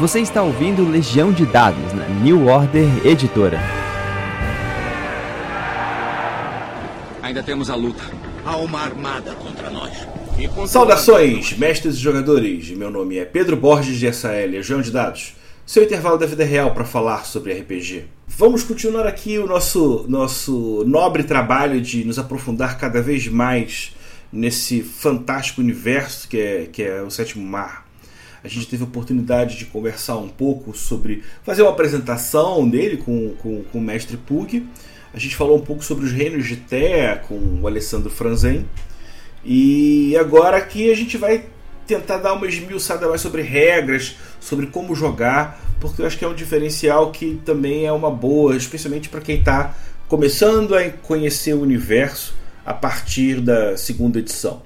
Você está ouvindo Legião de Dados na New Order Editora. Ainda temos a luta. Há uma armada contra nós. Saudações, mestres e jogadores. Meu nome é Pedro Borges de SAL, Legião de Dados. Seu intervalo da vida real para falar sobre RPG. Vamos continuar aqui o nosso, nosso nobre trabalho de nos aprofundar cada vez mais nesse fantástico universo que é, que é o Sétimo Mar. A gente teve a oportunidade de conversar um pouco sobre. fazer uma apresentação dele com, com, com o mestre Pug. A gente falou um pouco sobre os reinos de Té com o Alessandro Franzen. E agora aqui a gente vai tentar dar uma esmiuçada mais sobre regras, sobre como jogar, porque eu acho que é um diferencial que também é uma boa, especialmente para quem está começando a conhecer o universo a partir da segunda edição.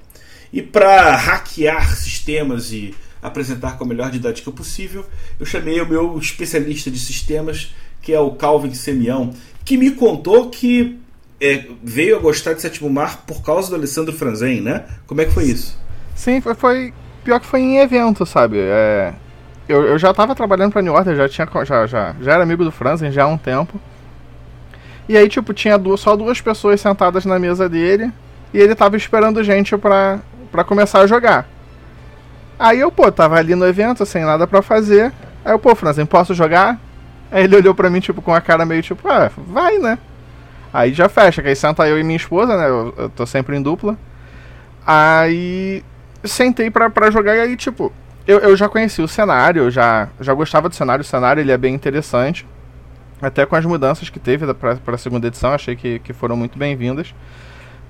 E para hackear sistemas e apresentar com a melhor didática possível, eu chamei o meu especialista de sistemas, que é o Calvin Semião, que me contou que é, veio a gostar de Sétimo Mar por causa do Alessandro Franzen, né? Como é que foi isso? Sim, foi, foi pior que foi em evento, sabe? É, eu, eu já estava trabalhando para New Order, já tinha já, já, já era amigo do Franzen já há um tempo. E aí, tipo, tinha duas, só duas pessoas sentadas na mesa dele. E ele tava esperando gente pra, pra começar a jogar. Aí eu, pô, tava ali no evento, sem nada pra fazer. Aí eu, pô, Franzen, posso jogar? Aí ele olhou pra mim, tipo, com a cara meio tipo, ah, vai, né? Aí já fecha, que aí senta eu e minha esposa, né? Eu, eu tô sempre em dupla. Aí sentei pra, pra jogar e aí, tipo, eu, eu já conheci o cenário, eu já, já gostava do cenário, o cenário ele é bem interessante. Até com as mudanças que teve para a segunda edição, achei que, que foram muito bem-vindas.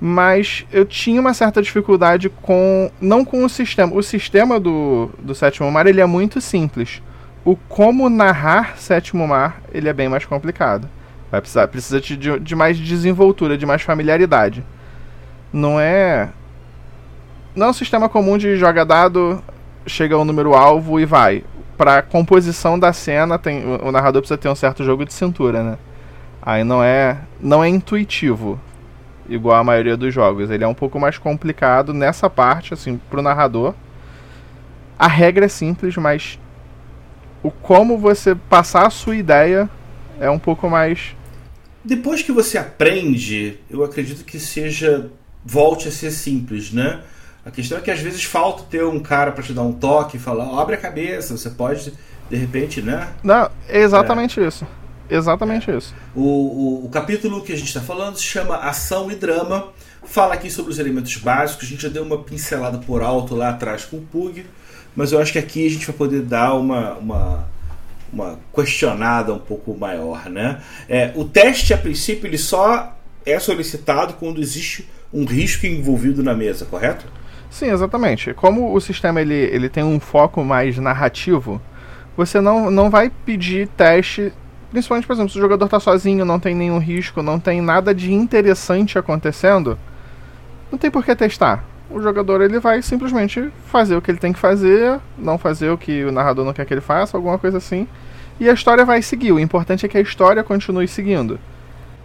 Mas eu tinha uma certa dificuldade com. Não com o sistema. O sistema do, do Sétimo Mar ele é muito simples. O como narrar Sétimo Mar ele é bem mais complicado. Vai precisar precisa de, de mais desenvoltura, de mais familiaridade. Não é. Não é um sistema comum de joga dado, chega ao número alvo e vai pra composição da cena, tem, o narrador precisa ter um certo jogo de cintura, né? Aí não é, não é intuitivo, igual a maioria dos jogos. Ele é um pouco mais complicado nessa parte, assim, pro narrador. A regra é simples, mas o como você passar a sua ideia é um pouco mais. Depois que você aprende, eu acredito que seja. volte a ser simples, né? A questão é que às vezes falta ter um cara para te dar um toque e falar, abre a cabeça, você pode, de repente, né? Não, é exatamente é. isso. Exatamente é. isso. O, o, o, capítulo que a gente está falando se chama Ação e Drama. Fala aqui sobre os elementos básicos. A gente já deu uma pincelada por alto lá atrás com o Pug, mas eu acho que aqui a gente vai poder dar uma, uma, uma questionada um pouco maior, né? É, o teste, a princípio, ele só é solicitado quando existe um risco envolvido na mesa, correto? Sim, exatamente. Como o sistema ele, ele tem um foco mais narrativo, você não, não vai pedir teste, principalmente, por exemplo, se o jogador está sozinho, não tem nenhum risco, não tem nada de interessante acontecendo, não tem por que testar. O jogador ele vai simplesmente fazer o que ele tem que fazer, não fazer o que o narrador não quer que ele faça, alguma coisa assim, e a história vai seguir. O importante é que a história continue seguindo.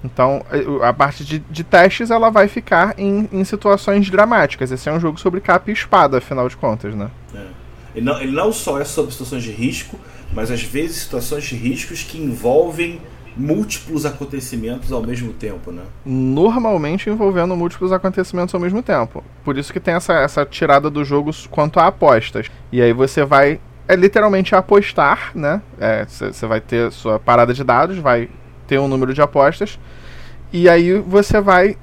Então, a parte de, de, testes ela vai ficar em, em, situações dramáticas. Esse é um jogo sobre capa e espada, afinal de contas, né? É. Ele, não, ele não só é sobre situações de risco, mas às vezes situações de riscos que envolvem múltiplos acontecimentos ao mesmo tempo, né? Normalmente envolvendo múltiplos acontecimentos ao mesmo tempo. Por isso que tem essa, essa tirada do jogo quanto a apostas. E aí você vai. É literalmente apostar, né? Você é, vai ter sua parada de dados, vai ter um número de apostas. E aí você vai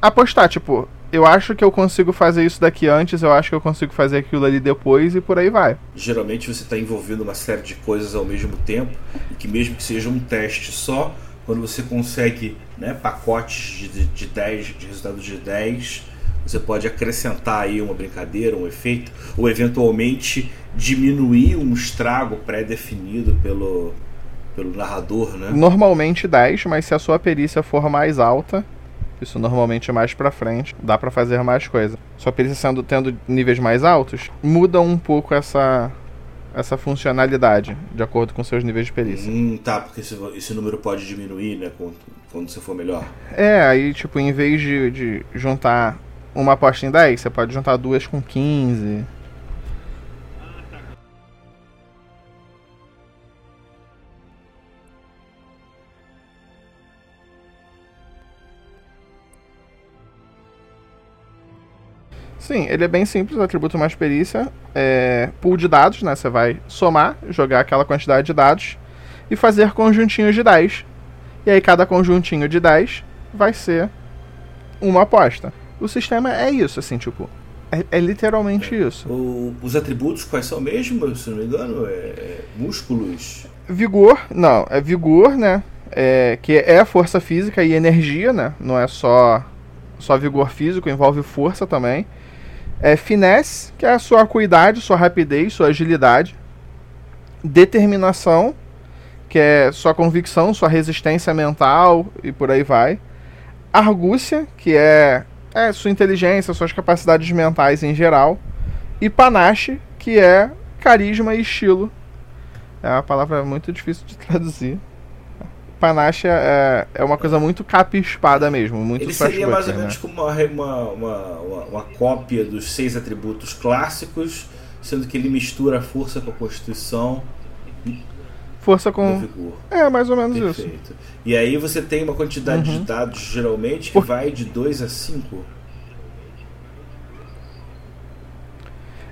apostar, tipo, eu acho que eu consigo fazer isso daqui antes, eu acho que eu consigo fazer aquilo ali depois e por aí vai. Geralmente você está envolvendo uma série de coisas ao mesmo tempo, e que mesmo que seja um teste só, quando você consegue né, pacotes de, de 10, de resultados de 10, você pode acrescentar aí uma brincadeira, um efeito, ou eventualmente diminuir um estrago pré-definido pelo, pelo narrador, né? Normalmente 10, mas se a sua perícia for mais alta, isso normalmente é mais para frente, dá para fazer mais coisa. Sua perícia sendo tendo níveis mais altos, muda um pouco essa essa funcionalidade de acordo com seus níveis de perícia. Hum, tá, porque esse, esse número pode diminuir, né, quando, quando você for melhor. É, aí tipo, em vez de, de juntar uma aposta em 10, você pode juntar duas com 15. Sim, ele é bem simples, atributo mais perícia, é pool de dados, né? Você vai somar, jogar aquela quantidade de dados e fazer conjuntinhos de 10. E aí cada conjuntinho de 10 vai ser uma aposta. O sistema é isso, assim, tipo, é, é literalmente é. isso. O, os atributos quais são mesmo, se não me engano? É, é músculos? Vigor, não, é vigor, né? É, que é força física e energia, né? Não é só, só vigor físico, envolve força também. É finesse, que é a sua acuidade, sua rapidez, sua agilidade. Determinação, que é sua convicção, sua resistência mental e por aí vai. Argúcia, que é, é sua inteligência, suas capacidades mentais em geral. E panache, que é carisma e estilo. É uma palavra muito difícil de traduzir panache é, é uma coisa muito capispada mesmo. Muito Ele seria mais ou menos né? como uma, uma, uma, uma, cópia dos seis atributos clássicos, sendo que ele mistura a força com a constituição. Força com. É, mais ou menos Perfeito. isso. E aí você tem uma quantidade uhum. de dados, geralmente, que Por... vai de 2 a 5.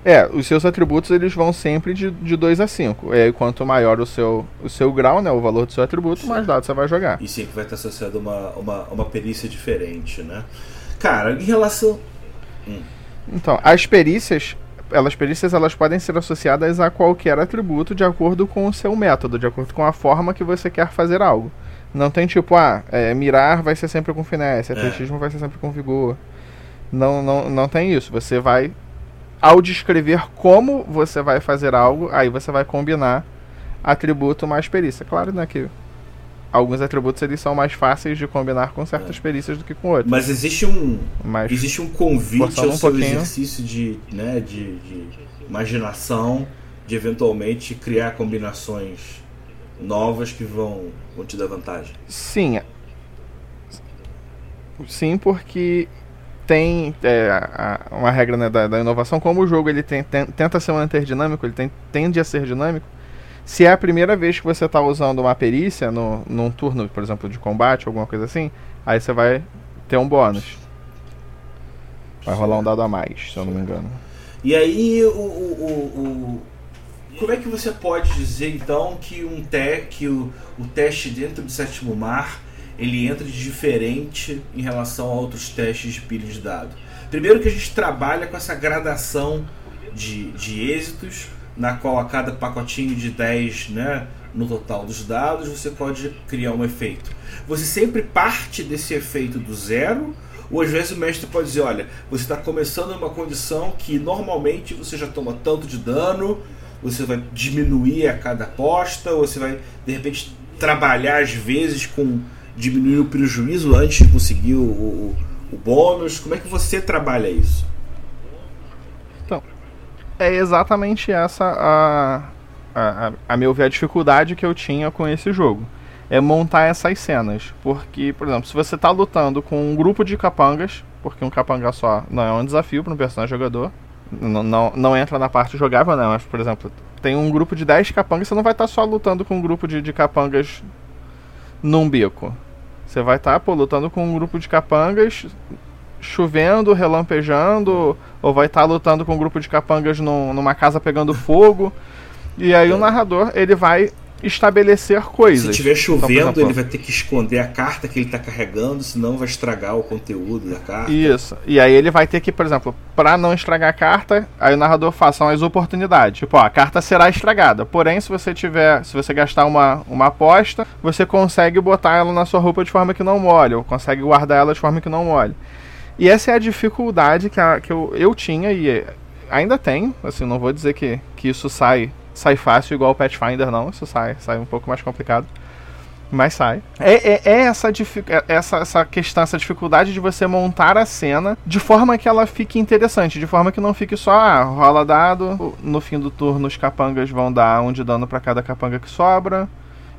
É, os seus atributos eles vão sempre de, de 2 a 5. E aí, quanto maior o seu, o seu grau, né, o valor do seu atributo, Sim. mais dados você vai jogar. E sempre vai estar associado a uma, uma, uma perícia diferente, né? Cara, em relação. Hum. Então, as perícias, elas perícias elas podem ser associadas a qualquer atributo de acordo com o seu método, de acordo com a forma que você quer fazer algo. Não tem tipo, ah, é, mirar vai ser sempre com finesse, atletismo é. vai ser sempre com vigor. Não, não, não tem isso. Você vai ao descrever como você vai fazer algo, aí você vai combinar atributo mais perícia. Claro, né, que alguns atributos eles são mais fáceis de combinar com certas é. perícias do que com outros. Mas existe um Mas, existe um convite ao um seu pouquinho. exercício de, né, de, de imaginação, de eventualmente criar combinações novas que vão, vão te dar vantagem. Sim. Sim, porque tem é, a, uma regra né, da, da, inovação, como o jogo ele tem, tem, tenta ser um interdinâmico, ele tem, tende a ser dinâmico. Se é a primeira vez que você está usando uma perícia no, num turno, por exemplo, de combate, alguma coisa assim, aí você vai ter um bônus. Vai rolar um dado a mais, se eu não me engano. E aí, o, o, o, como é que você pode dizer então que um te, que o, o teste dentro do sétimo mar ele entra de diferente em relação a outros testes de pilha de dado. Primeiro que a gente trabalha com essa gradação de, de êxitos, na qual a cada pacotinho de 10 né, no total dos dados você pode criar um efeito. Você sempre parte desse efeito do zero, ou às vezes o mestre pode dizer, olha, você está começando uma condição que normalmente você já toma tanto de dano, você vai diminuir a cada aposta, ou você vai de repente trabalhar às vezes com diminuir o prejuízo antes de conseguir o, o, o bônus? Como é que você trabalha isso? Então, é exatamente essa a, a, a, meu ver, a dificuldade que eu tinha com esse jogo. É montar essas cenas. Porque, por exemplo, se você está lutando com um grupo de capangas, porque um capanga só não é um desafio para um personagem jogador, não, não, não entra na parte jogável, não. Mas, por exemplo, tem um grupo de 10 capangas, você não vai estar tá só lutando com um grupo de, de capangas num beco. Você vai estar tá, lutando com um grupo de capangas chovendo, relampejando, ou vai estar tá lutando com um grupo de capangas num, numa casa pegando fogo. E aí o narrador ele vai estabelecer coisas. Se estiver chovendo, então, ele vai ter que esconder a carta que ele está carregando, senão vai estragar o conteúdo da carta. Isso. E aí ele vai ter que, por exemplo, para não estragar a carta, aí o narrador faça as oportunidades. Tipo, ó, a carta será estragada. Porém, se você tiver, se você gastar uma, uma aposta, você consegue botar ela na sua roupa de forma que não molhe, ou consegue guardar ela de forma que não molhe. E essa é a dificuldade que, a, que eu, eu tinha e ainda tenho. Assim, não vou dizer que, que isso sai sai fácil igual o Pathfinder, não. Isso sai, sai um pouco mais complicado. Mas sai. É, é, é essa, é, essa, essa questão, essa dificuldade de você montar a cena de forma que ela fique interessante, de forma que não fique só, ah, rola dado, no fim do turno os capangas vão dar um de dano para cada capanga que sobra.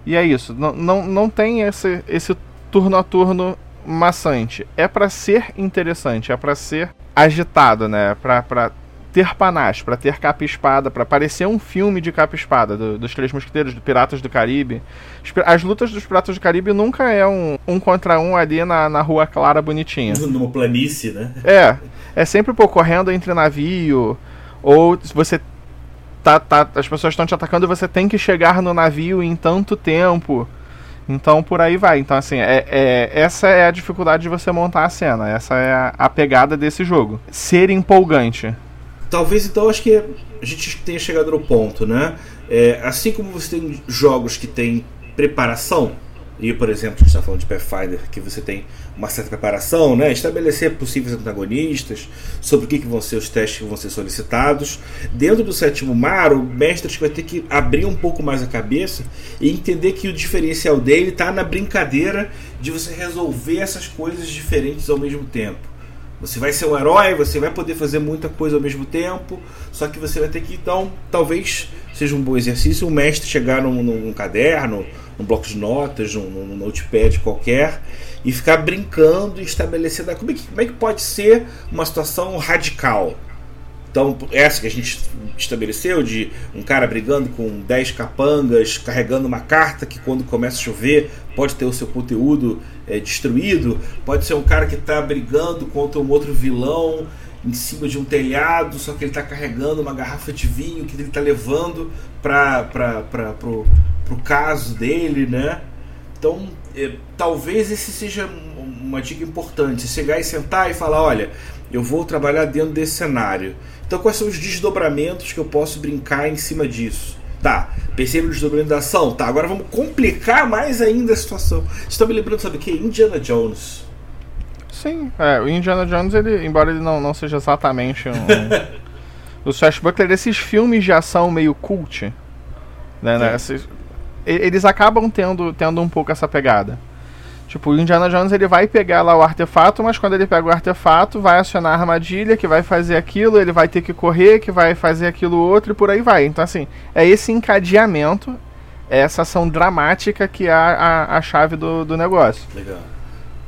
E é isso. Não, não, não tem esse, esse turno a turno maçante. É para ser interessante, é para ser agitado, né? Pra, pra ter panache, para ter capa-espada, para parecer um filme de capa-espada do, dos Três Mosqueteiros, do Piratas do Caribe. As lutas dos Piratas do Caribe nunca é um, um contra um ali na, na rua clara bonitinha. Numa planície, né? É. É sempre pô, correndo entre navio, ou você tá, tá as pessoas estão te atacando e você tem que chegar no navio em tanto tempo. Então por aí vai. Então, assim, é, é, essa é a dificuldade de você montar a cena. Essa é a, a pegada desse jogo. Ser empolgante. Talvez então acho que a gente tenha chegado no ponto, né? É, assim como você tem jogos que tem preparação, e por exemplo, a gente está falando de Pathfinder, que você tem uma certa preparação, né? estabelecer possíveis antagonistas, sobre o que, que vão ser os testes que vão ser solicitados. Dentro do sétimo mar, o mestre vai ter que abrir um pouco mais a cabeça e entender que o diferencial dele está na brincadeira de você resolver essas coisas diferentes ao mesmo tempo. Você vai ser um herói, você vai poder fazer muita coisa ao mesmo tempo, só que você vai ter que, então, talvez seja um bom exercício o mestre chegar num, num caderno, num bloco de notas, num, num, notepad qualquer, e ficar brincando e estabelecendo como é, que, como é que pode ser uma situação radical. Então, essa que a gente estabeleceu de um cara brigando com 10 capangas, carregando uma carta que quando começa a chover pode ter o seu conteúdo é, destruído, pode ser um cara que está brigando contra um outro vilão em cima de um telhado, só que ele está carregando uma garrafa de vinho que ele está levando para pro, pro caso dele, né? Então, é, talvez esse seja uma dica importante, chegar e sentar e falar, olha, eu vou trabalhar dentro desse cenário. Então, quais são os desdobramentos que eu posso brincar em cima disso? Tá, percebe o desdobramento da ação? Tá, agora vamos complicar mais ainda a situação. Estou me lembrando, sabe o que? Indiana Jones. Sim, é, o Indiana Jones, ele, embora ele não, não seja exatamente um. o Swashbuckler, esses filmes de ação meio cult, né, né esses, eles acabam tendo, tendo um pouco essa pegada. Tipo, o Indiana Jones ele vai pegar lá o artefato, mas quando ele pega o artefato, vai acionar a armadilha, que vai fazer aquilo, ele vai ter que correr, que vai fazer aquilo outro e por aí vai. Então, assim, é esse encadeamento, é essa ação dramática que é a, a, a chave do, do negócio. Legal.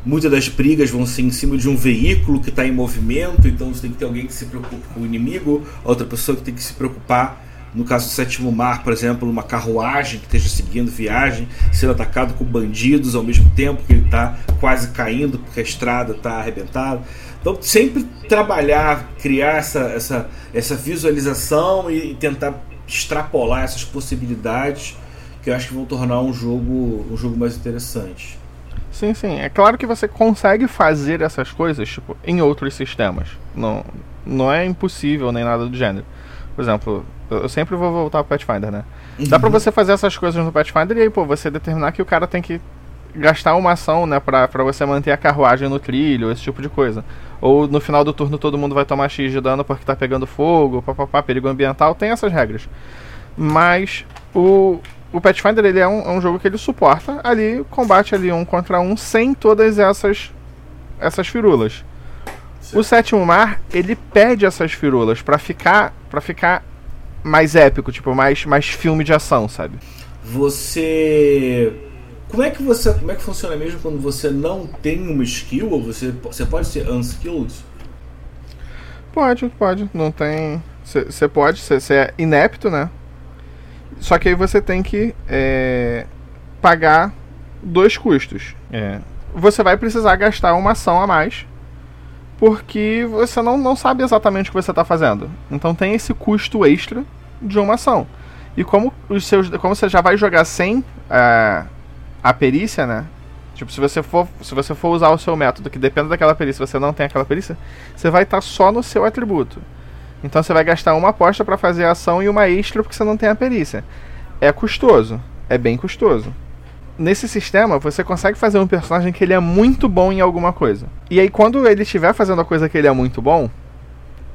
Muitas das brigas vão ser em cima de um veículo que está em movimento, então você tem que ter alguém que se preocupe com o inimigo, outra pessoa que tem que se preocupar no caso do sétimo mar, por exemplo, uma carruagem que esteja seguindo viagem, sendo atacado com bandidos ao mesmo tempo que ele está quase caindo porque a estrada está arrebentada. Então, sempre trabalhar, criar essa, essa, essa visualização e tentar extrapolar essas possibilidades que eu acho que vão tornar um jogo, um jogo mais interessante. Sim, sim. É claro que você consegue fazer essas coisas tipo, em outros sistemas. Não, não é impossível nem nada do gênero. Por exemplo, eu sempre vou voltar pro Pathfinder, né? Uhum. Dá pra você fazer essas coisas no Pathfinder e aí, pô, você determinar que o cara tem que gastar uma ação, né, pra, pra você manter a carruagem no trilho, esse tipo de coisa. Ou no final do turno todo mundo vai tomar X de dano porque tá pegando fogo, papapá, perigo ambiental, tem essas regras. Mas o, o Pathfinder ele é um, é um jogo que ele suporta ali, combate ali um contra um sem todas essas essas firulas. O sétimo mar, ele perde essas firulas para ficar para ficar mais épico, tipo, mais, mais filme de ação, sabe? Você. Como é que você. Como é que funciona mesmo quando você não tem uma skill? Ou você, você pode ser unskilled? Pode, pode. Não tem. Você pode, você é inepto, né? Só que aí você tem que é, pagar dois custos. É. Você vai precisar gastar uma ação a mais porque você não, não sabe exatamente o que você está fazendo. Então tem esse custo extra de uma ação. E como os seus, como você já vai jogar sem uh, a perícia, né? Tipo, se você for, se você for usar o seu método que depende daquela perícia, você não tem aquela perícia, você vai estar tá só no seu atributo. Então você vai gastar uma aposta para fazer a ação e uma extra porque você não tem a perícia. É custoso, é bem custoso nesse sistema você consegue fazer um personagem que ele é muito bom em alguma coisa. E aí quando ele estiver fazendo a coisa que ele é muito bom,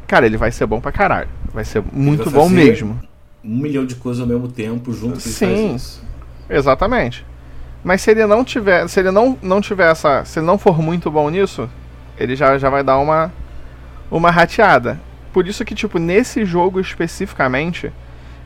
cara, ele vai ser bom pra caralho. Vai ser muito bom mesmo. Um milhão de coisas ao mesmo tempo junto Sim. Exatamente. Mas se ele não tiver, se ele não, não tiver essa, se ele não for muito bom nisso, ele já, já vai dar uma uma rateada. Por isso que tipo nesse jogo especificamente,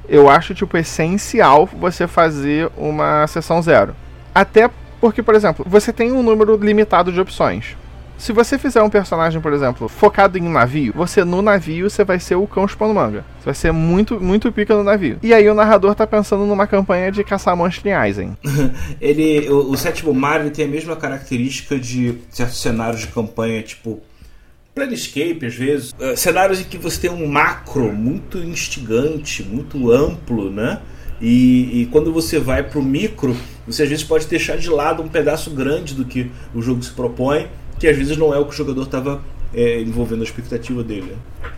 eu acho tipo essencial você fazer uma sessão zero. Até porque, por exemplo, você tem um número limitado de opções. Se você fizer um personagem, por exemplo, focado em navio, você no navio você vai ser o cão chupando manga. Você vai ser muito, muito pica no navio. E aí o narrador tá pensando numa campanha de caçar monstros em Eisen. ele, o, o sétimo mar ele tem a mesma característica de certos cenários de campanha, tipo Planescape, às vezes. Uh, cenários em que você tem um macro muito instigante, muito amplo, né? E, e quando você vai para o micro, você às vezes pode deixar de lado um pedaço grande do que o jogo se propõe, que às vezes não é o que o jogador estava é, envolvendo a expectativa dele. Né?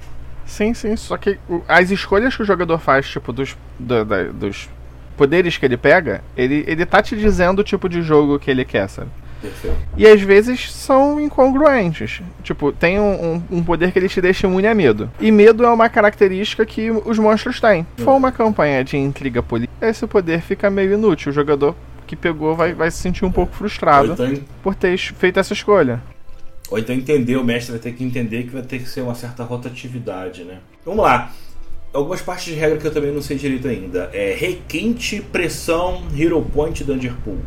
Sim, sim. Só que as escolhas que o jogador faz, tipo, dos, do, da, dos poderes que ele pega, ele, ele tá te dizendo o tipo de jogo que ele quer, sabe? Perfeito. E às vezes são incongruentes. Tipo, tem um, um, um, poder que ele te deixa imune a medo. E medo é uma característica que os monstros têm. Se for uma campanha de intriga política, esse poder fica meio inútil. O jogador que pegou vai, vai se sentir um pouco frustrado então, por ter feito essa escolha. Ou então entender, o mestre vai ter que entender que vai ter que ser uma certa rotatividade, né? Vamos lá. Algumas partes de regra que eu também não sei direito ainda. É requinte, pressão, hero point, danger pool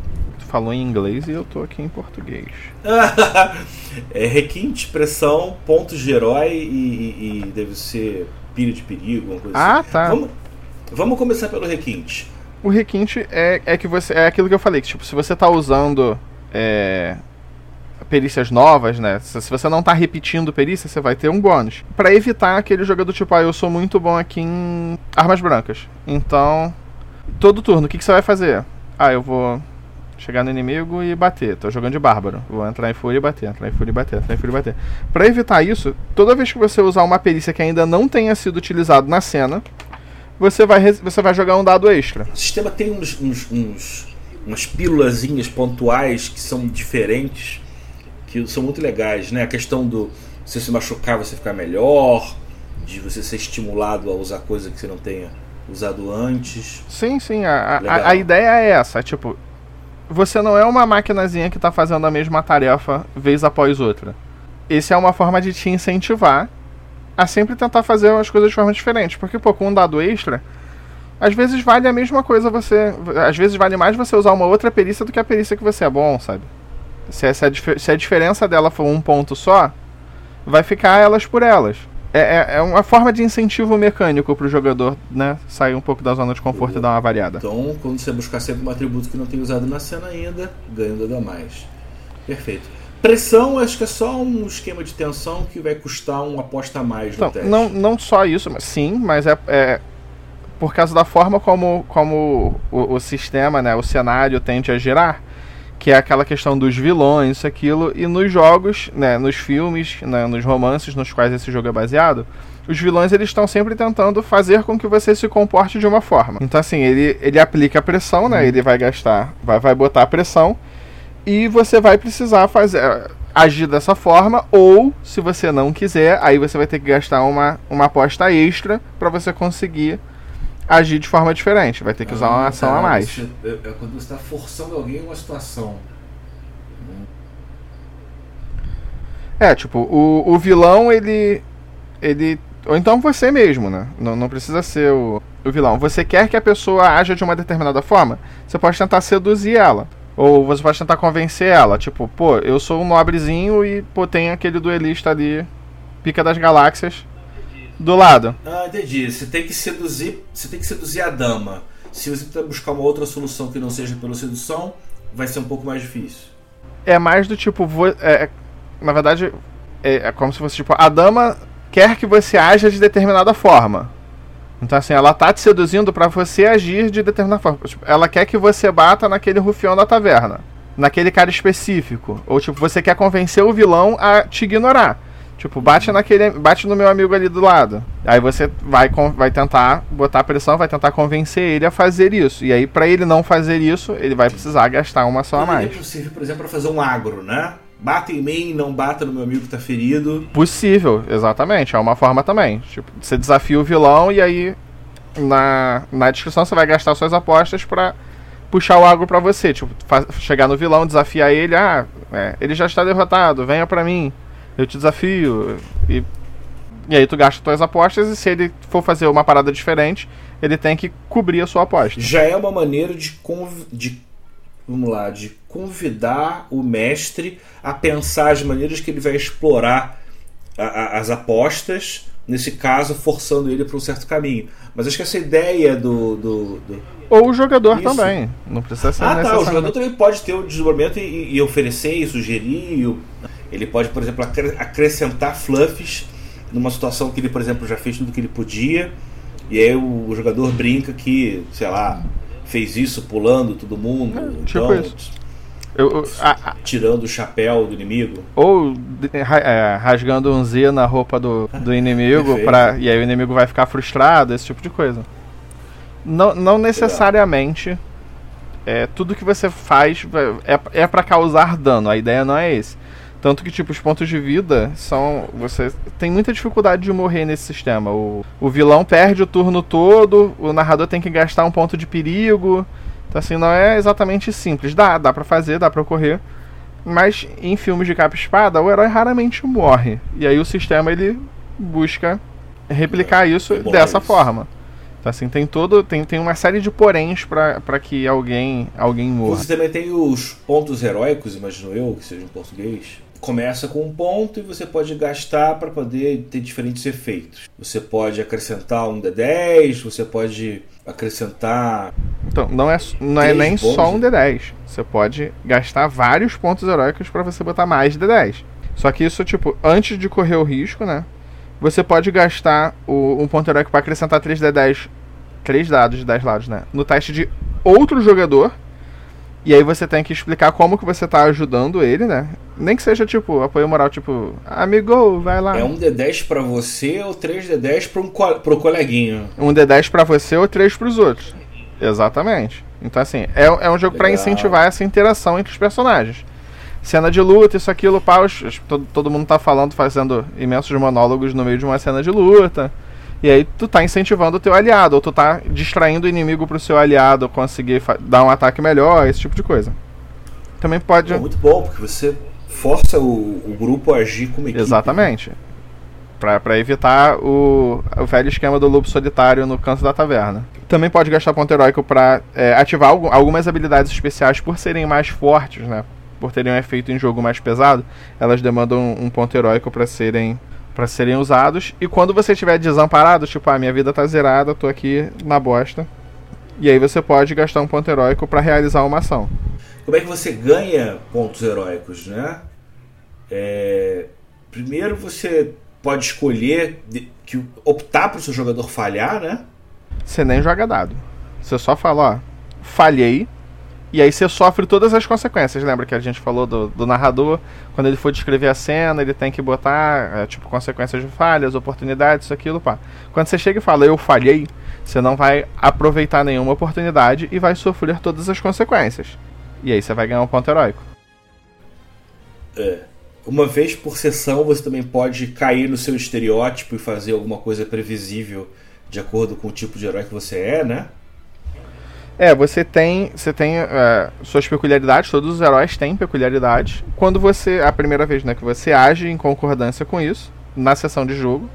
falou em inglês e eu tô aqui em português. é requinte, pressão, pontos de herói e, e, e deve ser pilha de perigo, uma coisa ah, assim. tá. Vamos, vamos começar pelo requinte. O requinte é, é que você. É aquilo que eu falei, que tipo, se você tá usando é, perícias novas, né? Se, se, você não tá repetindo perícia, você vai ter um bônus. para evitar aquele jogador tipo, ah, eu sou muito bom aqui em armas brancas. Então, todo turno, o que, que você vai fazer? Ah, eu vou chegar no inimigo e bater. Tô jogando de bárbaro. Vou entrar em fúria e bater, entrar em fúria e bater, entrar em fúria e bater. Para evitar isso, toda vez que você usar uma perícia que ainda não tenha sido utilizado na cena, você vai, você vai jogar um dado extra. O sistema tem uns, uns, uns umas pílulazinhas pontuais que são diferentes, que são muito legais, né? A questão do se se machucar você ficar melhor, de você ser estimulado a usar coisa que você não tenha usado antes. Sim, sim. A, a, a ideia é essa. Tipo, você não é uma maquinazinha que está fazendo a mesma tarefa vez após outra. Esse é uma forma de te incentivar a sempre tentar fazer as coisas de forma diferente. Porque, pô, com um dado extra, às vezes vale a mesma coisa você. Às vezes vale mais você usar uma outra perícia do que a perícia que você é bom, sabe? Se, se a diferença dela for um ponto só, vai ficar elas por elas. É, é, é, uma forma de incentivo mecânico para o jogador né, sair um pouco da zona de conforto e dar uma variada. Então, quando você buscar sempre um atributo que não tem usado na cena ainda, ganha a mais. Perfeito. Pressão, acho que é só um esquema de tensão que vai custar uma aposta a mais no então, teste. Não, não só isso, mas, sim, mas é, é por causa da forma como, como o, o sistema, né, o cenário tende a girar que é aquela questão dos vilões, isso, aquilo, e nos jogos, né, nos filmes, né, nos romances nos quais esse jogo é baseado, os vilões eles estão sempre tentando fazer com que você se comporte de uma forma. Então assim, ele, ele aplica a pressão, né, ele vai gastar, vai, vai botar a pressão, e você vai precisar fazer agir dessa forma, ou se você não quiser, aí você vai ter que gastar uma, uma aposta extra para você conseguir agir de forma diferente. Vai ter que usar uma ah, ação tá, a mais. Você, é, é quando você está forçando alguém em uma situação. É, tipo, o, o vilão, ele. ele. Ou então você mesmo, né? Não, não precisa ser o, o vilão. Você quer que a pessoa haja de uma determinada forma? Você pode tentar seduzir ela. Ou você pode tentar convencer ela. Tipo, pô, eu sou um nobrezinho e, pô, tem aquele duelista ali, pica das galáxias do lado. Ah, entendi. Você tem que seduzir, você tem que seduzir a dama. Se você tentar buscar uma outra solução que não seja pela sedução, vai ser um pouco mais difícil. É mais do tipo, é, é, na verdade, é, é, como se fosse tipo, a dama quer que você haja de determinada forma. Então assim, ela tá te seduzindo para você agir de determinada forma. Tipo, ela quer que você bata naquele rufião da taverna, naquele cara específico, ou tipo, você quer convencer o vilão a te ignorar. Tipo, bate naquele. Bate no meu amigo ali do lado. Aí você vai, vai tentar botar pressão, vai tentar convencer ele a fazer isso. E aí, para ele não fazer isso, ele vai precisar gastar uma só a mais. Possível, por exemplo, para fazer um agro, né? Bata em mim, não bata no meu amigo que tá ferido. Possível, exatamente. É uma forma também. Tipo, você desafia o vilão e aí na, na descrição você vai gastar suas apostas para puxar o agro para você. Tipo, chegar no vilão, desafiar ele. Ah, é, ele já está derrotado, venha para mim eu te desafio. E, e aí tu gasta tuas apostas e se ele for fazer uma parada diferente, ele tem que cobrir a sua aposta. Já é uma maneira de, de vamos lá, de convidar o mestre a pensar as maneiras que ele vai explorar a, a, as apostas, nesse caso, forçando ele para um certo caminho. Mas acho que essa ideia do. do, do... Ou o jogador isso. também. Não precisa ser Ah, tá. O jogador também pode ter o desdobramento e, e oferecer e sugerir. Ele pode, por exemplo, acrescentar fluffs numa situação que ele, por exemplo, já fez tudo que ele podia. E aí o, jogador brinca que, sei lá, fez isso pulando todo mundo. É, tipo então, isso. Eu, eu, a, a, tirando o chapéu do inimigo. Ou é, rasgando um Z na roupa do, do inimigo, pra, e aí o inimigo vai ficar frustrado, esse tipo de coisa. Não, não necessariamente é, tudo que você faz é, é para causar dano, a ideia não é esse. Tanto que, tipo, os pontos de vida são. Você tem muita dificuldade de morrer nesse sistema. O, o vilão perde o turno todo, o narrador tem que gastar um ponto de perigo. Então, assim, não é exatamente simples. Dá, dá pra fazer, dá pra correr. Mas em filmes de capa espada, o herói raramente morre. E aí o sistema ele busca replicar isso dessa isso. forma. Então, assim, tem todo. Tem, tem uma série de poréns para que alguém, alguém morra. Você também tem os pontos heróicos, imagino eu, que seja em português começa com um ponto e você pode gastar para poder ter diferentes efeitos. Você pode acrescentar um D10, você pode acrescentar. Então, não é, não é nem só um D10. Você pode gastar vários pontos heróicos para você botar mais D10. Só que isso, tipo, antes de correr o risco, né? Você pode gastar o, um ponto heróico para acrescentar 3 D10, 3 dados de 10 lados, né? No teste de outro jogador e aí você tem que explicar como que você tá ajudando ele, né? Nem que seja tipo apoio moral, tipo, amigo, vai lá. É um D10 para você ou 3 D10 para um co pro coleguinha? Um D10 para você ou 3 pros outros. Exatamente. Então assim, é, é um jogo para incentivar essa interação entre os personagens. Cena de luta, isso, aquilo, pau, todo, todo mundo tá falando, fazendo imensos monólogos no meio de uma cena de luta. E aí tu tá incentivando o teu aliado, ou tu tá distraindo o inimigo pro seu aliado conseguir dar um ataque melhor, esse tipo de coisa. Também pode. muito bom, porque você força o, o grupo a agir como equipe. Exatamente. Pra, pra evitar o, o velho esquema do lobo solitário no canto da taverna. Também pode gastar ponto heróico pra é, ativar algumas habilidades especiais por serem mais fortes, né? Por terem um efeito em jogo mais pesado, elas demandam um, um ponto heróico para serem para serem usados. E quando você estiver desamparado, tipo, ah, minha vida tá zerada, tô aqui na bosta. E aí você pode gastar um ponto heróico para realizar uma ação. Como é que você ganha pontos heróicos, né? É... Primeiro você pode escolher que optar para o seu jogador falhar, né? Você nem joga dado. Você só fala, ó, falhei, e aí você sofre todas as consequências. Lembra que a gente falou do, do narrador? Quando ele for descrever a cena, ele tem que botar, é, tipo, consequências de falhas, oportunidades, isso, aquilo, pá. Quando você chega e fala, eu falhei, você não vai aproveitar nenhuma oportunidade e vai sofrer todas as consequências. E aí você vai ganhar um ponto heróico. É. Uma vez por sessão, você também pode cair no seu estereótipo e fazer alguma coisa previsível de acordo com o tipo de herói que você é, né? É, você tem, você tem é, suas peculiaridades, todos os heróis têm peculiaridades. Quando você, a primeira vez né, que você age em concordância com isso, na sessão de jogo,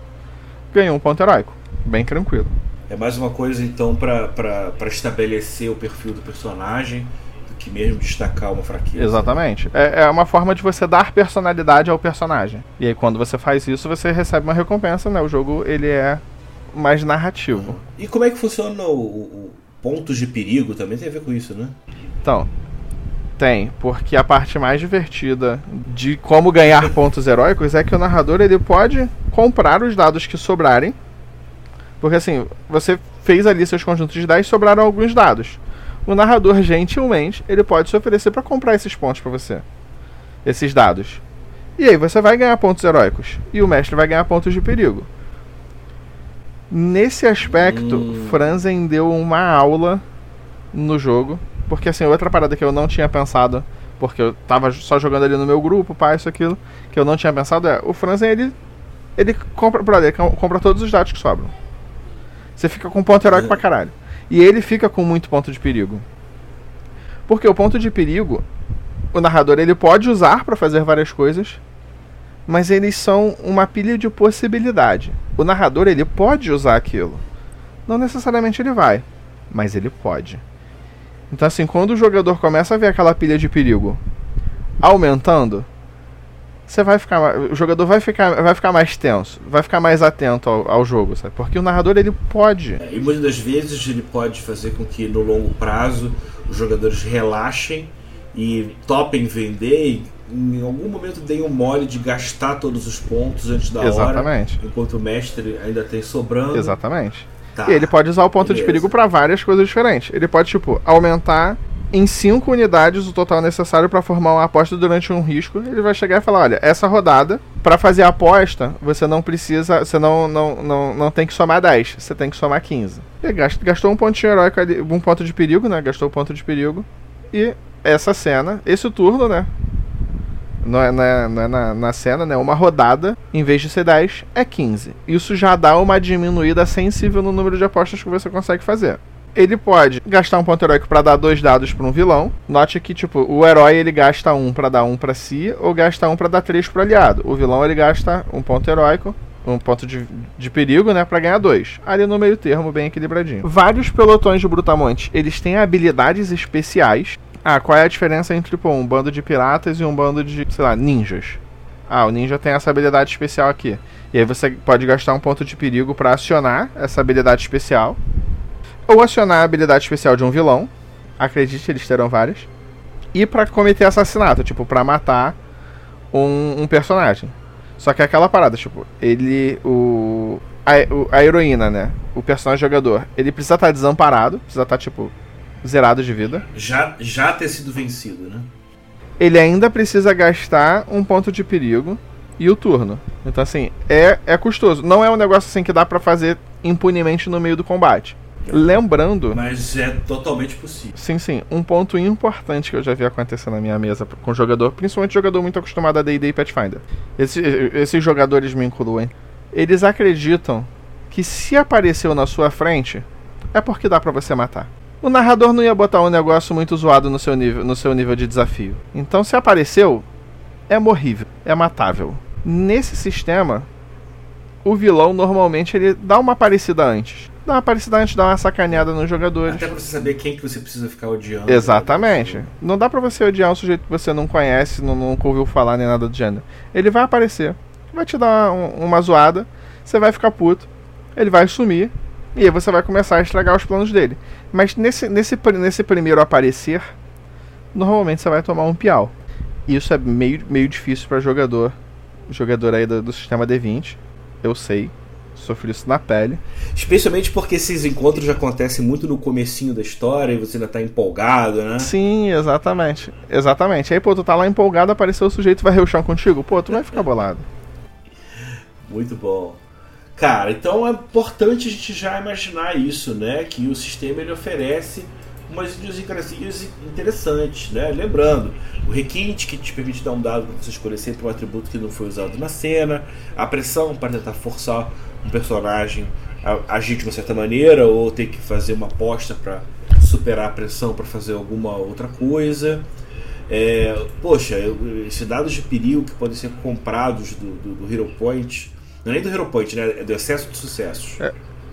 ganhou um ponto heróico. Bem tranquilo. É mais uma coisa então para estabelecer o perfil do personagem do que mesmo destacar uma fraqueza. Exatamente. É, é uma forma de você dar personalidade ao personagem. E aí quando você faz isso, você recebe uma recompensa, né? O jogo ele é mais narrativo. Uhum. E como é que funciona o, o pontos de perigo também tem a ver com isso, né? Então, tem, porque a parte mais divertida de como ganhar pontos heróicos é que o narrador ele pode comprar os dados que sobrarem. Porque assim, você fez ali seus conjuntos de dados e sobraram alguns dados. O narrador, gentilmente, ele pode se oferecer para comprar esses pontos para você. Esses dados. E aí você vai ganhar pontos heróicos. E o mestre vai ganhar pontos de perigo. Nesse aspecto, hum. Franzen deu uma aula no jogo. Porque, assim, outra parada que eu não tinha pensado, porque eu tava só jogando ali no meu grupo, pá, isso, aquilo, que eu não tinha pensado é: o Franzen, ele. Ele compra, brother, ele compra todos os dados que sobram. Você fica com ponto heróico é. pra caralho. E ele fica com muito ponto de perigo. Porque o ponto de perigo, o narrador ele pode usar para fazer várias coisas, mas eles são uma pilha de possibilidade. O narrador ele pode usar aquilo. Não necessariamente ele vai, mas ele pode. Então, assim, quando o jogador começa a ver aquela pilha de perigo aumentando, você vai ficar, o jogador vai ficar, vai ficar mais tenso, vai ficar mais atento ao, ao jogo, sabe? Porque o narrador ele pode. É, e muitas das vezes ele pode fazer com que no longo prazo os jogadores relaxem e topem vender e em algum momento deem um mole de gastar todos os pontos antes da Exatamente. hora, enquanto o mestre ainda tem sobrando. Exatamente. Tá. E ele pode usar o ponto Beleza. de perigo para várias coisas diferentes. Ele pode, tipo, aumentar em 5 unidades o total necessário para formar uma aposta durante um risco. Ele vai chegar e falar: olha, essa rodada, para fazer a aposta, você não precisa. Você não, não, não, não tem que somar 10, você tem que somar 15. Ele gast- gastou um pontinho heróico ali, um ponto de perigo, né? Gastou um ponto de perigo. E essa cena, esse turno, né? Não é, não é- é na, na cena, né? Uma rodada, em vez de ser 10, é 15. Isso já dá uma diminuída sensível no número de apostas que você consegue fazer. Ele pode gastar um ponto heróico para dar dois dados para um vilão. Note que, tipo, o herói ele gasta um para dar um para si, ou gasta um para dar três pro aliado. O vilão ele gasta um ponto heróico, um ponto de, de perigo, né, para ganhar dois. Ali no meio termo, bem equilibradinho. Vários pelotões de Brutamonte, eles têm habilidades especiais. Ah, qual é a diferença entre, pô, um bando de piratas e um bando de, sei lá, ninjas? Ah, o ninja tem essa habilidade especial aqui. E aí você pode gastar um ponto de perigo para acionar essa habilidade especial. Ou acionar a habilidade especial de um vilão. Acredite, eles terão várias. E para cometer assassinato, tipo, para matar um, um personagem. Só que é aquela parada, tipo, ele. O a, o- a heroína, né? O personagem jogador, ele precisa estar desamparado, precisa estar, tipo, zerado de vida. Já, já ter sido vencido, né? Ele ainda precisa gastar um ponto de perigo e o turno. Então, assim, é, é custoso. Não é um negócio assim que dá pra fazer impunemente no meio do combate. Lembrando. Mas é totalmente possível. Sim, sim. Um ponto importante que eu já vi acontecer na minha mesa com jogador, principalmente jogador muito acostumado a D&D e Pathfinder. Esse- esses jogadores me incluem. Eles acreditam que se apareceu na sua frente, é porque dá pra você matar. O narrador não ia botar um negócio muito zoado no seu nível, no seu nível de desafio. Então, se apareceu, é morrível, é matável. Nesse sistema, o vilão normalmente ele dá uma aparecida antes. Dá uma aparecida antes, dá uma sacaneada nos jogadores. Até pra você saber quem que você precisa ficar odiando. Exatamente. Não dá pra você odiar um sujeito que você não conhece, não, nunca ouviu falar nem nada do gênero. Ele vai aparecer, vai te dar um- uma zoada, você vai ficar puto, ele vai sumir, e aí você vai começar a estragar os planos dele. Mas nesse, nesse, nesse primeiro aparecer, normalmente você vai tomar um piau. Isso é meio, meio difícil pra jogador, jogador aí do, do sistema D20, eu sei. Sofri isso na pele. Especialmente porque esses encontros acontecem muito no comecinho da história e você ainda tá empolgado, né? Sim, exatamente. Exatamente. Aí, pô, tu tá lá empolgado, apareceu o sujeito vai o chão contigo. Pô, tu vai ficar bolado. Muito bom. Cara, então é importante a gente já imaginar isso, né? Que o sistema ele oferece umas idiosincrasias interessantes, né? Lembrando, o requinte que te permite dar um dado para você escolher sempre um atributo que não foi usado na cena, a pressão para tentar forçar um personagem a agir de uma certa maneira ou ter que fazer uma aposta para superar a pressão para fazer alguma outra coisa. É, poxa, esses dados de perigo que podem ser comprados do, do, do Hero Point, não é nem do Hero Point, né? É do excesso de sucessos.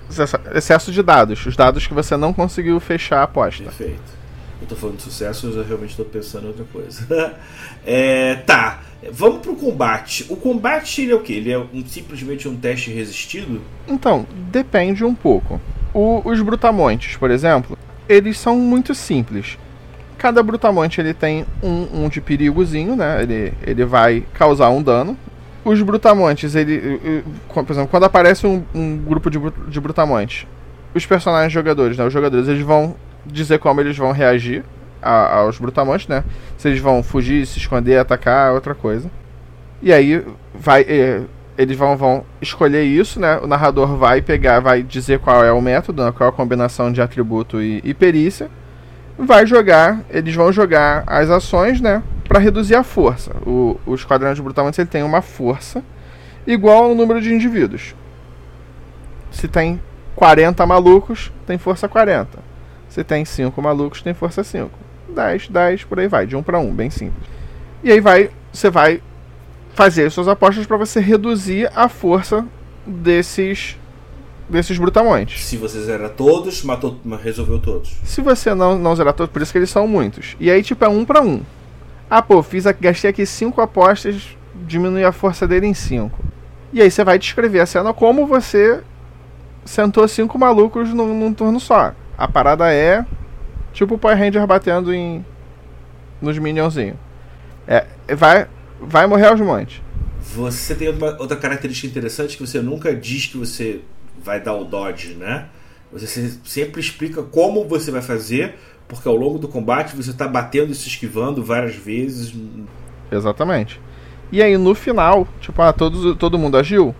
Excesso- Excesso de dados. Os dados que você não conseguiu fechar a aposta. Perfeito. Eu tô falando de sucessos, eu realmente tô pensando em outra coisa. É, tá, vamos pro combate. O combate ele é o quê? Ele é um- simplesmente um teste resistido? Então, depende um pouco. O- os brutamontes, por exemplo, eles são muito simples. Cada brutamonte ele tem um, um de perigozinho, né? Ele, ele vai causar um dano. Os brutamontes, ele, por exemplo, quando aparece um, um grupo de, de brutamontes, os personagens jogadores, né? Os jogadores eles vão dizer como eles vão reagir a- aos brutamontes, né? Se eles vão fugir, se esconder, atacar, outra coisa. E aí vai. eh, eles vão, vão escolher isso, né? O narrador vai pegar, vai dizer qual é o método, né? qual é a combinação de atributo e, e perícia. Vai jogar, eles vão jogar as ações, né? Pra reduzir a força. O, o esquadrão de brutamontes ele tem uma força igual ao número de indivíduos. Se tem 40 malucos, tem força 40. Se tem 5 malucos, tem força 5. 10, 10, por aí vai, de 1 para 1, bem simples. E aí vai, você vai fazer suas apostas para você reduzir a força desses desses brutamontes. Se você zera todos, matou, resolveu todos. Se você não, não zerar todos, por isso que eles são muitos. E aí, tipo, é um pra um. Ah, pô, fiz a, gastei aqui cinco apostas, diminui a força dele em cinco. E aí você vai descrever a cena como você sentou cinco malucos num, num turno só. A parada é tipo o Power Ranger batendo em nos minionzinhos. É, vai, vai morrer aos montes. Você tem outra característica interessante que você nunca diz que você vai dar o dodge, né? Você sempre explica como você vai fazer, porque ao longo do combate você está batendo e se esquivando várias vezes. Exatamente. E aí no final, tipo, ah, todo, todo mundo agiu.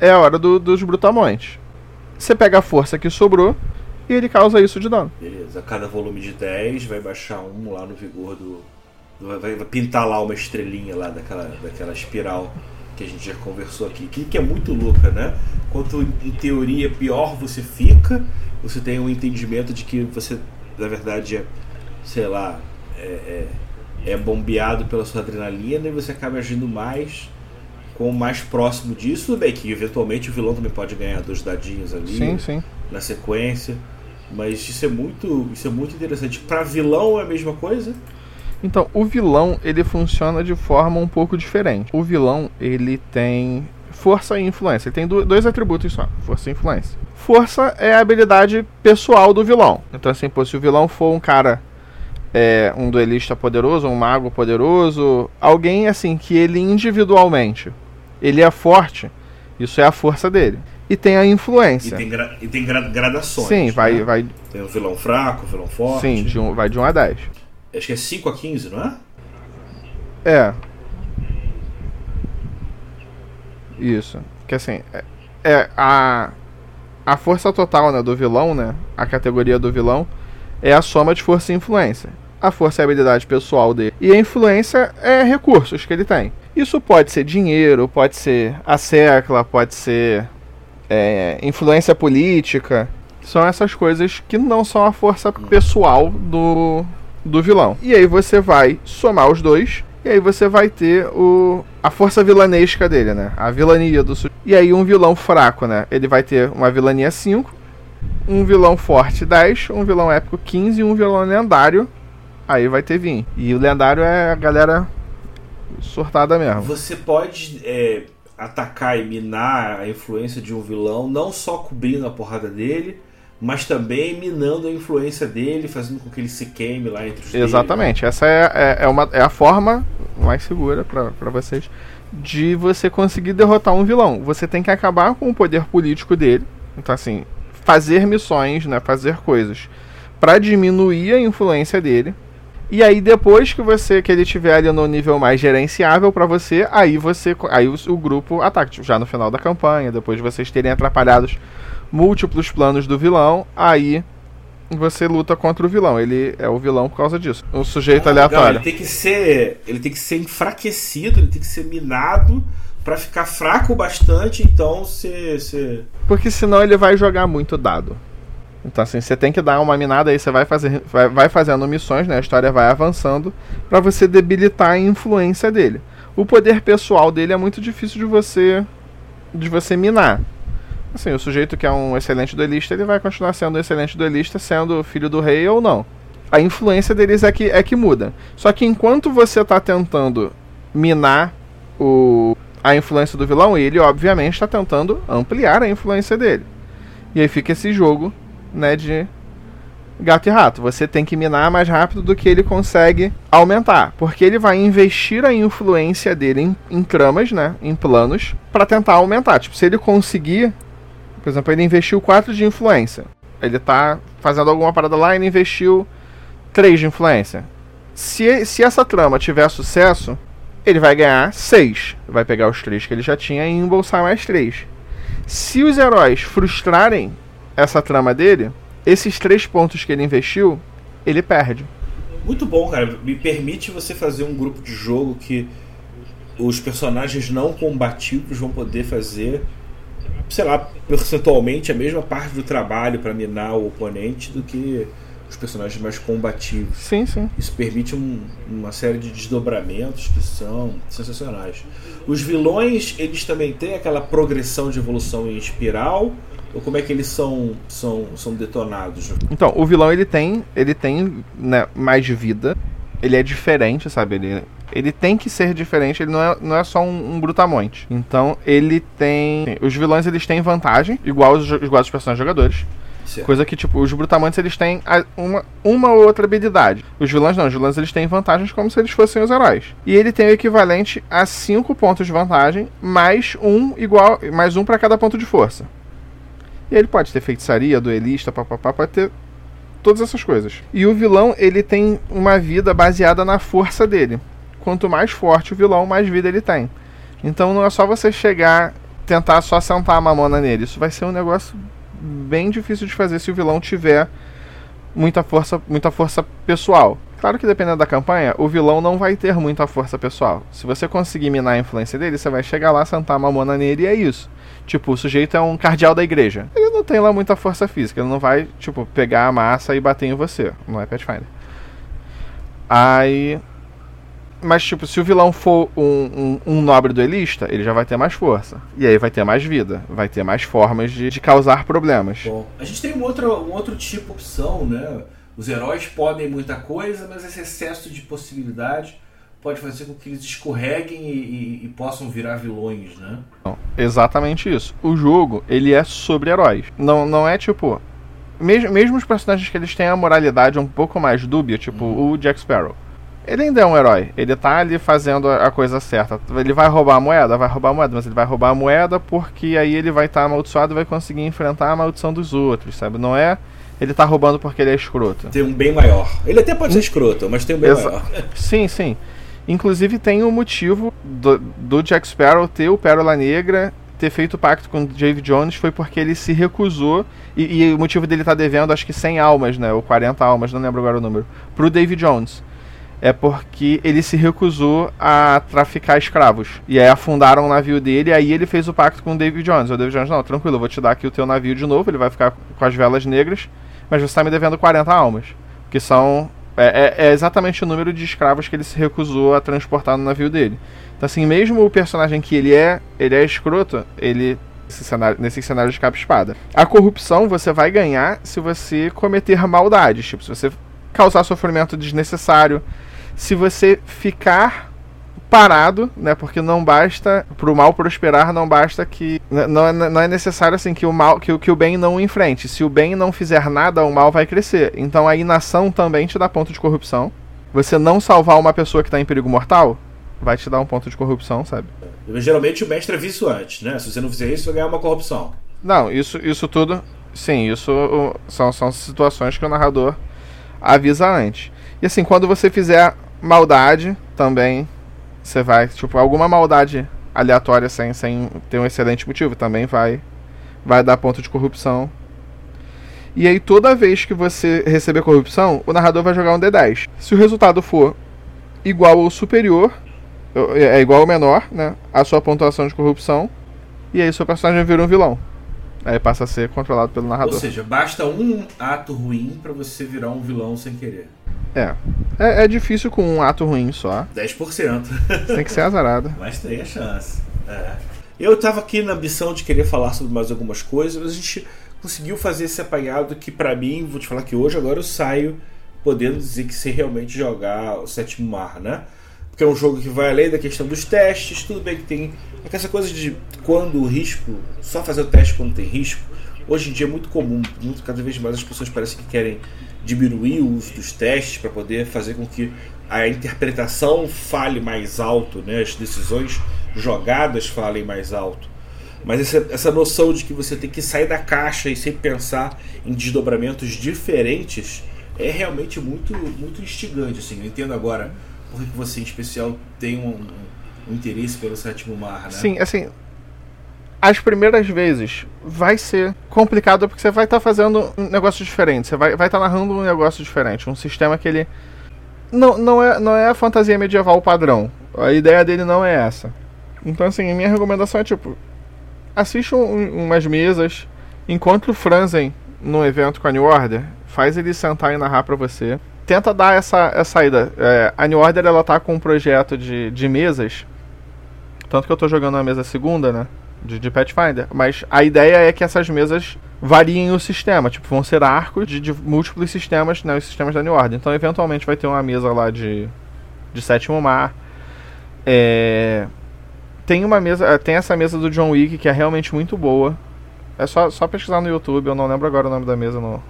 É a hora do, dos brutamontes. Você pega a força que sobrou e ele causa isso de dano. Beleza, cada volume de 10 vai baixar um lá no vigor do. Vai, vai pintar lá uma estrelinha lá daquela, daquela espiral que a gente já conversou aqui. Que, que é muito louca, né? Quanto em teoria pior você fica, você tem um entendimento de que você, na verdade, é, sei lá, é, é é bombeado pela sua adrenalina e você acaba agindo mais com mais próximo disso. Tudo bem que eventualmente o vilão também pode ganhar dois dadinhos ali sim, sim. na sequência. Mas isso é muito, isso é muito interessante. Para vilão é a mesma coisa? Então, o vilão ele funciona de forma um pouco diferente. O vilão ele tem força e influência. Ele tem dois atributos só: força e influência. Força é a habilidade pessoal do vilão. Então, assim, pô, se o vilão for um cara é, um duelista poderoso, um mago poderoso, alguém assim que ele individualmente ele é forte, isso é a força dele. E tem a influência. E tem, gra e tem gra gradações. Sim, vai, né? vai. Tem o vilão fraco, o vilão forte. Sim, de um, vai de 1 a 10. Acho que é 5 a 15, não é? É. Isso. Que assim, é, é a a força total né, do vilão, né? A categoria do vilão é a soma de força e influência. A força é a habilidade pessoal dele. E a influência é recursos que ele tem. Isso pode ser dinheiro, pode ser a secla, pode ser é, influência política. São essas coisas que não são a força pessoal do, do vilão. E aí você vai somar os dois. E aí você vai ter o, a força vilanesca dele, né? A vilania do E aí um vilão fraco, né? Ele vai ter uma vilania 5 um vilão forte 10, um vilão épico 15 e um vilão lendário. Aí vai ter 20. E o lendário é a galera sortada mesmo. Você pode é, atacar e minar a influência de um vilão, não só cobrindo a porrada dele, mas também minando a influência dele, fazendo com que ele se queime lá entre os Exatamente. Dele, né? Essa é, é, é, uma, é a forma mais segura para vocês de você conseguir derrotar um vilão. Você tem que acabar com o poder político dele. Então, assim, fazer missões, né, fazer coisas para diminuir a influência dele. E aí depois que você que ele tiver ali no nível mais gerenciável para você, aí você aí o, o, grupo ataca, tipo, já no final da campanha, depois de vocês terem atrapalhados múltiplos planos do vilão, aí você luta contra o vilão. Ele é o vilão por causa disso. Um sujeito ah, aleatório. Legal. Ele tem que ser, ele tem que ser enfraquecido, ele tem que ser minado para ficar fraco bastante, então você, você. Porque senão ele vai jogar muito dado. Então assim, você tem que dar uma minada aí, você vai, fazer, vai, vai fazendo missões, né? A história vai avançando para você debilitar a influência dele. O poder pessoal dele é muito difícil de você de você minar. Assim, o sujeito que é um excelente duelista, ele vai continuar sendo um excelente duelista, sendo filho do rei ou não. A influência deles é que, é que muda. Só que enquanto você está tentando minar o, a influência do vilão, ele obviamente está tentando ampliar a influência dele. E aí fica esse jogo, né, de gato e rato. Você tem que minar mais rápido do que ele consegue aumentar, porque ele vai investir a influência dele em, em tramas, né, em planos, para tentar aumentar. Tipo, se ele conseguir, por exemplo, ele investiu 4 de influência. Ele tá fazendo alguma parada lá e ele investiu 3 de influência. Se, se essa trama tiver sucesso, ele vai ganhar 6. Vai pegar os 3 que ele já tinha e embolsar mais 3. Se os heróis frustrarem essa trama dele, esses 3 pontos que ele investiu, ele perde. Muito bom, cara. Me permite você fazer um grupo de jogo que os personagens não combativos vão poder fazer, sei lá, percentualmente a mesma parte do trabalho para minar o oponente do que os personagens mais combativos. Sim, sim. Isso permite um, uma série de desdobramentos que são sensacionais. Os vilões, eles também têm aquela progressão de evolução em espiral, Ou como é que eles são, são, são detonados? Então, o vilão ele tem, ele tem né, mais vida. Ele é diferente, sabe? Ele, ele tem que ser diferente, ele não é, não é só um, um brutamonte. Então, ele tem. Os vilões eles têm vantagem, igual os, igual os personagens jogadores. Certo. Coisa que, tipo, os brutamontes eles têm uma, uma ou outra habilidade. Os vilões não, os vilões eles têm vantagens como se eles fossem os heróis. E ele tem o equivalente a 5 pontos de vantagem, mais um igual. Mais um para cada ponto de força. E ele pode ter feitiçaria, duelista, papapá, pode ter todas essas coisas. E o vilão, ele tem uma vida baseada na força dele. Quanto mais forte o vilão, mais vida ele tem. Então não é só você chegar, tentar só sentar a mamona nele. Isso vai ser um negócio bem difícil de fazer se o vilão tiver muita força, muita força pessoal. Claro que dependendo da campanha, o vilão não vai ter muita força pessoal. Se você conseguir minar a influência dele, você vai chegar lá, sentar a mamona nele e é isso. Tipo, o sujeito é um cardeal da igreja. Ele não tem lá muita força física, ele não vai, tipo, pegar a massa e bater em você. Não é Pathfinder. Aí. Mas, tipo, se o vilão for um, um, um nobre duelista, ele já vai ter mais força. E aí vai ter mais vida. Vai ter mais formas de, de causar problemas. Bom, a gente tem um outro, um outro tipo de opção, né? Os heróis podem muita coisa, mas esse excesso de possibilidade pode fazer com que eles escorreguem e, e- e possam virar vilões, né? Não, exatamente isso. O jogo, ele é sobre heróis. Não, não é tipo. Mesmo, mesmo os personagens que eles têm a moralidade um pouco mais dúbia, tipo o Jack Sparrow. Ele ainda é um herói. Ele tá ali fazendo a coisa certa. Ele vai roubar a moeda? Vai roubar a moeda, mas ele vai roubar a moeda porque aí ele vai estar amaldiçoado e vai conseguir enfrentar a maldição dos outros, sabe? Não é ele tá roubando porque ele é escroto. Tem um bem maior. Ele até pode ser escroto, mas tem um bem Exa- maior. Sim, sim. Inclusive tem um motivo do, do Jack Sparrow ter o Pérola Negra, ter feito o pacto com o Dave Jones, foi porque ele se recusou, e, e o motivo dele estar devendo acho que 100 almas, né, ou 40 almas, não lembro agora o número, pro Dave Jones. É porque ele se recusou a traficar escravos. E aí afundaram o navio dele, e aí ele fez o pacto com o David Jones. O David Jones, não, tranquilo, eu vou te dar aqui o teu navio de novo, ele vai ficar com as velas negras, mas você está me devendo 40 almas. Que são. É, é- é exatamente o número de escravos que ele se recusou a transportar no navio dele. Então, assim, mesmo o personagem que ele é, ele é escroto, ele. Nesse cenário, nesse cenário de capa e espada. A corrupção você vai ganhar se você cometer maldades. Tipo, se você causar sofrimento desnecessário. Se você ficar parado, né? Porque não basta pro mal prosperar, não basta que n- não é, não é necessário assim que o mal que, o- que o bem não o enfrente. Se o bem não fizer nada, o mal vai crescer. Então a inação também te dá ponto de corrupção. Você não salvar uma pessoa que está em perigo mortal vai te dar um ponto de corrupção, sabe? Geralmente o mestre avisa isso antes, né? Se você não fizer isso, vai ganhar uma corrupção. Não, isso, isso tudo. Sim, isso são, são situações que o narrador avisa antes. E assim, quando você fizer maldade, também você vai. Tipo, alguma maldade aleatória sem, sem ter um excelente motivo, também vai, vai dar ponto de corrupção. E aí, toda vez que você receber corrupção, o narrador vai jogar um D10. Se o resultado for igual ou superior, é igual ou menor, né? A sua pontuação de corrupção. E aí, seu personagem vira um vilão. Aí passa a ser controlado pelo narrador. Ou seja, basta um ato ruim pra você virar um vilão sem querer. É. é. É difícil com um ato ruim só. 10%. Tem que ser azarado. Mas tem a chance. É. Eu tava aqui na ambição de querer falar sobre mais algumas coisas, mas a gente conseguiu fazer esse apanhado que pra mim, vou te falar que hoje agora eu saio podendo dizer que sei realmente jogar o sétimo mar, né? Porque é um jogo que vai além da questão dos testes, tudo bem que tem é essa coisa de quando o risco, só fazer o teste quando tem risco, hoje em dia é muito comum, muito, cada vez mais as pessoas parecem que querem diminuir o uso dos testes para poder fazer com que a interpretação fale mais alto, né? as decisões jogadas falem mais alto. Mas essa, essa noção de que você tem que sair da caixa e sempre pensar em desdobramentos diferentes é realmente muito, muito instigante. Assim. Eu entendo agora por que você, em especial, tem um, um interesse pelo sétimo mar. Né? Sim, assim. As primeiras vezes vai ser complicado porque você vai estar fazendo um negócio diferente. Você vai estar vai tá narrando um negócio diferente. Um sistema que ele. Não, não, é, não é a fantasia medieval padrão. A ideia dele não é essa. Então, assim, minha recomendação é tipo. Assista um, umas mesas, encontre o Franzen num evento com a New Order, faz ele sentar e narrar pra você. Tenta dar essa, essa saída. É, a New Order ela tá com um projeto de, de mesas. Tanto que eu tô jogando na mesa segunda, né? de, de Pathfinder. Mas a ideia é que essas mesas variem o sistema, tipo, vão ser arcos de, de múltiplos sistemas, né, os sistemas da New Order. Então, eventualmente, vai ter uma mesa lá de, de sétimo mar. É, tem uma mesa, tem essa mesa do John Wick que é realmente muito boa. É só, só pesquisar no YouTube, eu não lembro agora o nome da mesa, não,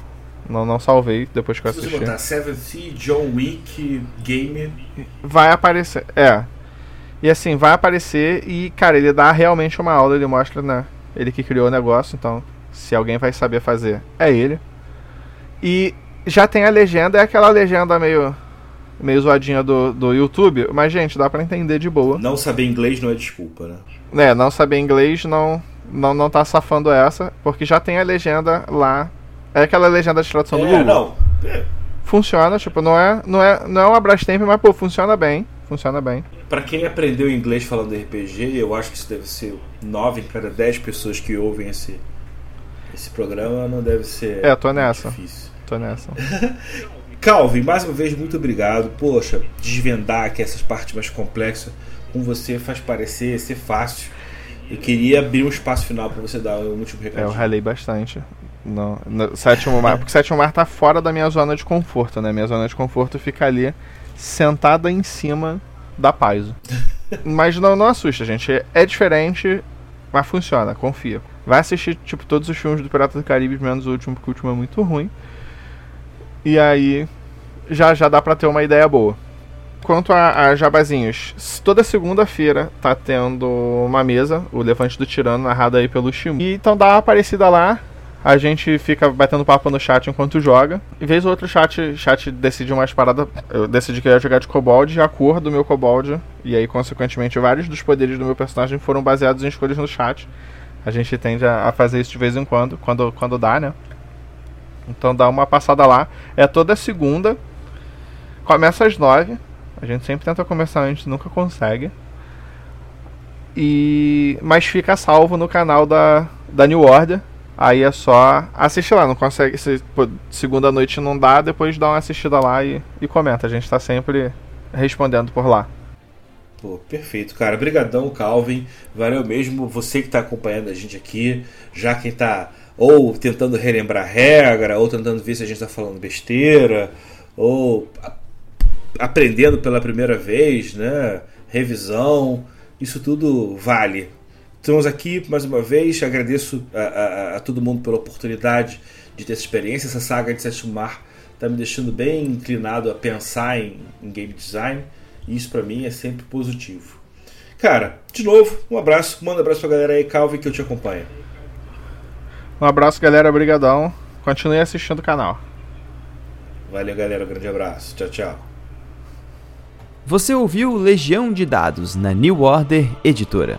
não, não salvei depois que eu Se assisti. você botar Seven Sea, John Wick, Game. Vai aparecer, é. E assim, vai aparecer e, cara, ele dá realmente uma aula, ele mostra, né? Ele que criou o negócio, então, se alguém vai saber fazer, é ele. E já tem a legenda, é aquela legenda meio meio zoadinha do, do YouTube, mas gente, dá pra entender de boa. Não saber inglês não é desculpa, né? É, não saber inglês não não não tá safando essa, porque já tem a legenda lá. É aquela legenda de tradução do É, Google. não. Funciona, tipo, não é não é não é Brastemp, mas pô, funciona bem, funciona bem. Pra quem aprendeu inglês falando RPG, eu acho que isso deve ser 9 em cada 10 pessoas que ouvem esse, esse programa, não deve ser É, tô nessa. difícil. Tô nessa. Calvin, mais uma vez, muito obrigado. Poxa, desvendar aqui essas partes mais complexas com você faz parecer ser fácil. Eu queria abrir um espaço final para você dar um último É, eu recado. ralei bastante. No, no sétimo mar, porque sétimo mar tá fora da minha zona de conforto, né? Minha zona de conforto fica ali sentada em cima da Paizo. mas não, não assusta, gente. É, diferente, mas funciona, confia. Vai assistir, tipo, todos os filmes do Pirata do Caribe, menos o último, porque o último é muito ruim. E aí, já, já dá pra ter uma ideia boa. Quanto a, a jabazinhos, toda segunda-feira tá tendo uma mesa, o Levante do Tirano, narrada aí pelo Shimu. E então dá uma aparecida lá, a gente fica batendo papo no chat enquanto joga. E vez ou outra o chat, chat decide umas paradas. Eu decidi que eu ia jogar de kobold, a cor do meu kobold, e aí, consequentemente, vários dos poderes do meu personagem foram baseados em escolhas no chat. A gente tende a, a fazer isso de vez em quando, quando, quando dá, né? Então dá uma passada lá. É toda segunda. Começa às nove. A gente sempre tenta começar antes, nunca consegue. E mas fica salvo no canal da, da New Order. Aí é só assistir lá, não consegue. Se pô, segunda noite não dá, depois dá uma assistida lá e, e comenta. A gente tá sempre respondendo por lá. Pô, perfeito, cara. Obrigadão, Calvin. Valeu mesmo você que está acompanhando a gente aqui. Já quem está ou tentando relembrar regra, ou tentando ver se a gente está falando besteira, ou aprendendo pela primeira vez, né? Revisão. Isso tudo vale. Estamos aqui mais uma vez. Agradeço a, a- a todo mundo pela oportunidade de ter essa experiência. Essa saga de Sétimo Mar está me deixando bem inclinado a pensar em, em game design. E isso para mim é sempre positivo. Cara, de novo, um abraço. Manda um abraço pra galera aí, Calvin, que eu te acompanho. Um abraço, galera. Obrigadão. Continue assistindo o canal. Valeu, galera. Um grande abraço. Tchau, tchau. Você ouviu Legião de Dados na New Order Editora.